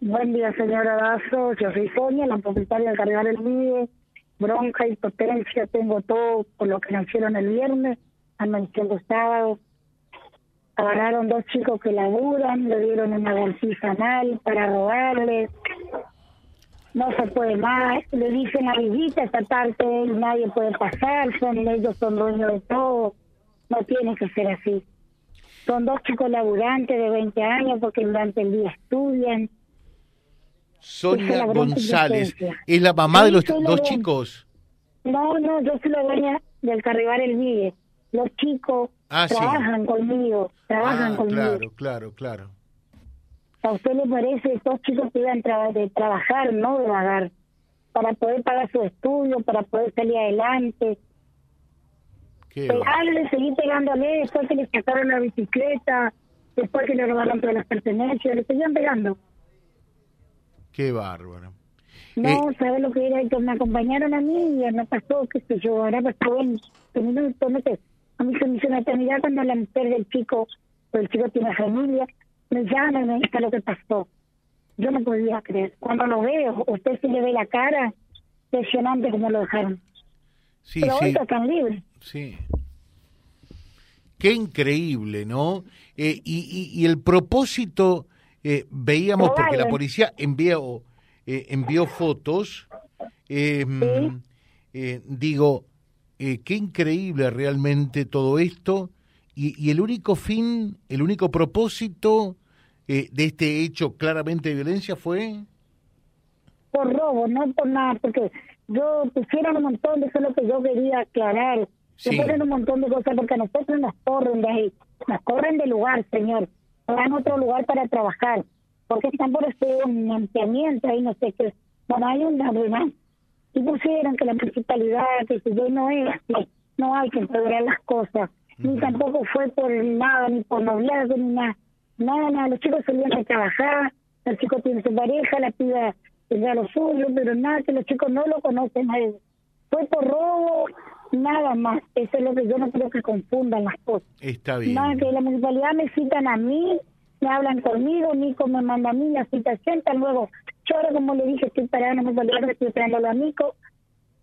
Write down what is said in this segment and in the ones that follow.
Buen día, señora Dazo. Yo soy Sonia, la propietaria del cargar el MIDE. Bronca, impotencia, tengo todo por lo que nacieron el viernes, amaneciendo el sábado. Agarraron dos chicos que laburan, le dieron una bolsita mal para robarles. No se puede más. Le dicen a visita esta tarde nadie puede pasar. Son ellos son dueños de todo. No tiene que ser así. Son dos chicos laburantes de 20 años porque durante el día estudian Sonia González. ¿Es la mamá de los dos chicos? No, no, yo soy la dueña del Carribar El Vive. Los chicos ah, trabajan conmigo, trabajan ah, conmigo. Claro, claro, claro. A usted le parece estos chicos que iban de trabajar, no de pagar, para poder pagar su estudio, para poder salir adelante. Pegarle, seguir pegándole, después que le sacaron la bicicleta, después que le robaron todas las pertenencias, le seguían pegando. Qué bárbaro. No, eh, ¿sabes lo que era? Que me acompañaron a mí y no pasó, qué sé yo, ahora pasó bueno. A mí se me hizo una eternidad cuando la mujer del chico, pues el chico tiene familia, me llama y me dice lo que pasó. Yo no podía creer. Cuando lo veo, usted se le ve la cara, impresionante como lo dejaron. Sí, Pero sí. hoy están libres. Sí. Qué increíble, ¿no? Eh, y, y, y el propósito eh, veíamos, porque la policía envió, eh, envió fotos, em, eh, digo, qué increíble realmente todo esto, y, el único fin, el único propósito de este hecho claramente de violencia fue... Por robo, no por nada, porque yo pusieron un montón de eso lo que yo quería aclarar. Se ponen un montón de cosas porque a nosotros nos corren de ahí, nos corren del lugar, señor van a otro lugar para trabajar, porque están por un ampliamiento ahí, no sé qué. Bueno, hay una verdad. Y pusieron que la municipalidad, que si yo no es no hay que empeorar las cosas. Ni tampoco fue por nada, ni por noviazgo, ni nada. Nada, nada. Los chicos salían a trabajar, el chico tiene su pareja, la piba tendrá lo suyo, pero nada, que los chicos no lo conocen a él. Fue por robo, nada más. Eso es lo que yo no creo que confundan las cosas. Está bien. Nada, que la municipalidad me citan a mí, me hablan conmigo, Nico me manda a mí la citación, luego yo ahora como le dije estoy parada en la municipalidad, estoy esperando a Nico,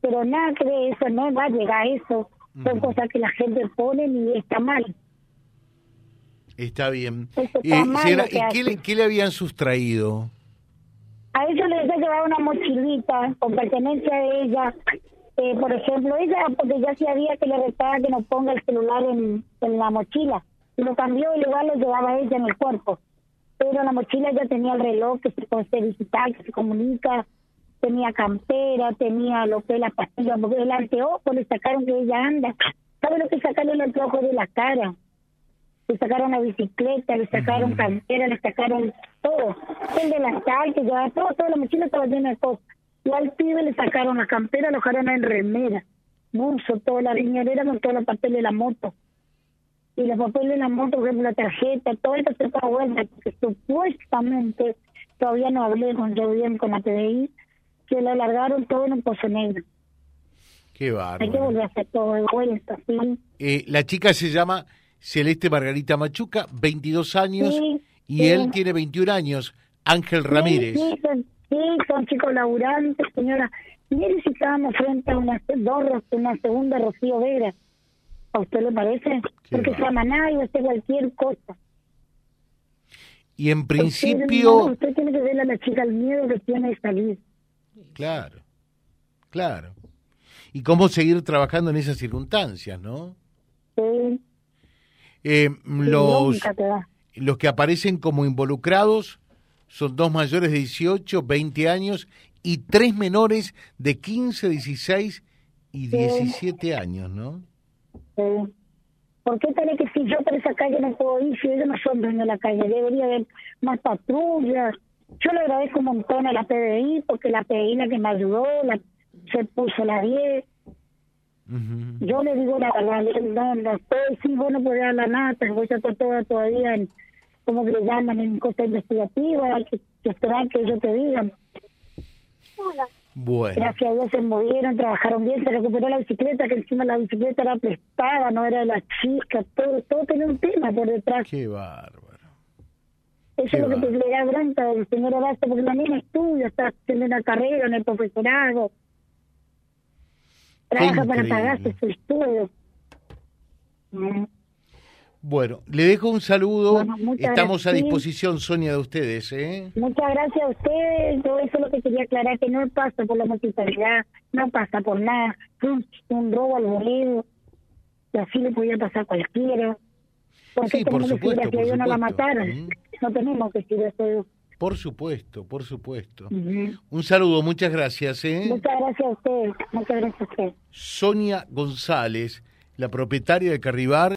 pero nada que de eso, no va a llegar a eso. Son cosas que la gente pone y está mal. Está bien. ¿y qué, le, habían sustraído? A ellos les he llevado una mochilita con pertenencia de ella, eh, por ejemplo, ella, porque ya sabía que le restaba que no ponga el celular en, la mochila, y lo cambió y igual lo llevaba ella en el cuerpo. Pero la mochila ya tenía el reloj que se puede digital, que se comunica, tenía campera, tenía lo que es la pastilla, porque el anteojo le sacaron que ella anda. ¿Sabe lo que sacaron el anteojo de la cara? Le sacaron la bicicleta, le sacaron campera, le sacaron todo. El delantal, que llevaba todo, toda la mochila estaba llena de cosas. Y al pibe le sacaron la campera, lo dejaron en remera, bolso, toda la riñonera con todos los papeles de la moto. Y los papeles de la moto, por la tarjeta, todo esto se vuelta, porque supuestamente, todavía no hablé con yo bien con la PDI, que le alargaron todo en un pozo negro. Qué bárbaro. Hay que volver a hacer todo de vuelta, ¿sí? Eh, la chica se llama Celeste Margarita Machuca, 22 años, y él tiene 21 años, Ángel Ramírez. Sí, son chicos laburantes, señora. Mire si estábamos frente a una, dos, una segunda Rocío Vera. ¿A usted le parece? Porque se llama nadie, hace cualquier cosa. Y en principio... Usted, tiene que verle a la chica el miedo que tiene de salir. Claro, claro. Y cómo seguir trabajando en esas circunstancias, ¿no? Sí. Eh, los, los que aparecen como involucrados son dos mayores de 18, 20 años y tres menores de 15, 16 y 17 años, ¿no? Sí. ¿Por qué tiene que si yo por esa calle no puedo ir si ellos no son dueños de la calle? Debería haber más patrullas. Yo le agradezco un montón a la PDI porque la PDI la que me ayudó, la, se puso la 10. Yo le digo la verdad, no, no estoy, sí, bueno, pues la nada, pero voy a estar toda todavía en, como que le llaman en cosa investigativa, hay que, esperar que ellos te digan. Bueno. Gracias a Dios se movieron, trabajaron bien, se recuperó la bicicleta, que encima la bicicleta era prestada, no era de la chica, todo, todo tenía un tema por detrás. Qué bárbaro. Eso es lo que te le da bronca del señor Horacio, porque también estudia, está haciendo una carrera en el profesorado. Trabaja para pagarse su estudio. Bueno, le dejo un saludo. Estamos a disposición, Sonia, de ustedes. ¿eh? Muchas gracias a ustedes. Yo eso es lo que quería aclarar, que no pasa por la multitalidad, no pasa por nada. Un, un robo al boleto, y así le podía pasar a cualquiera. Porque sí, por supuesto. Que ellos no la mataran. No tenemos que decir eso. Por supuesto, por supuesto. Un saludo, muchas gracias. ¿eh? Muchas gracias a usted, muchas gracias a usted. Sonia González, la propietaria de Carribar.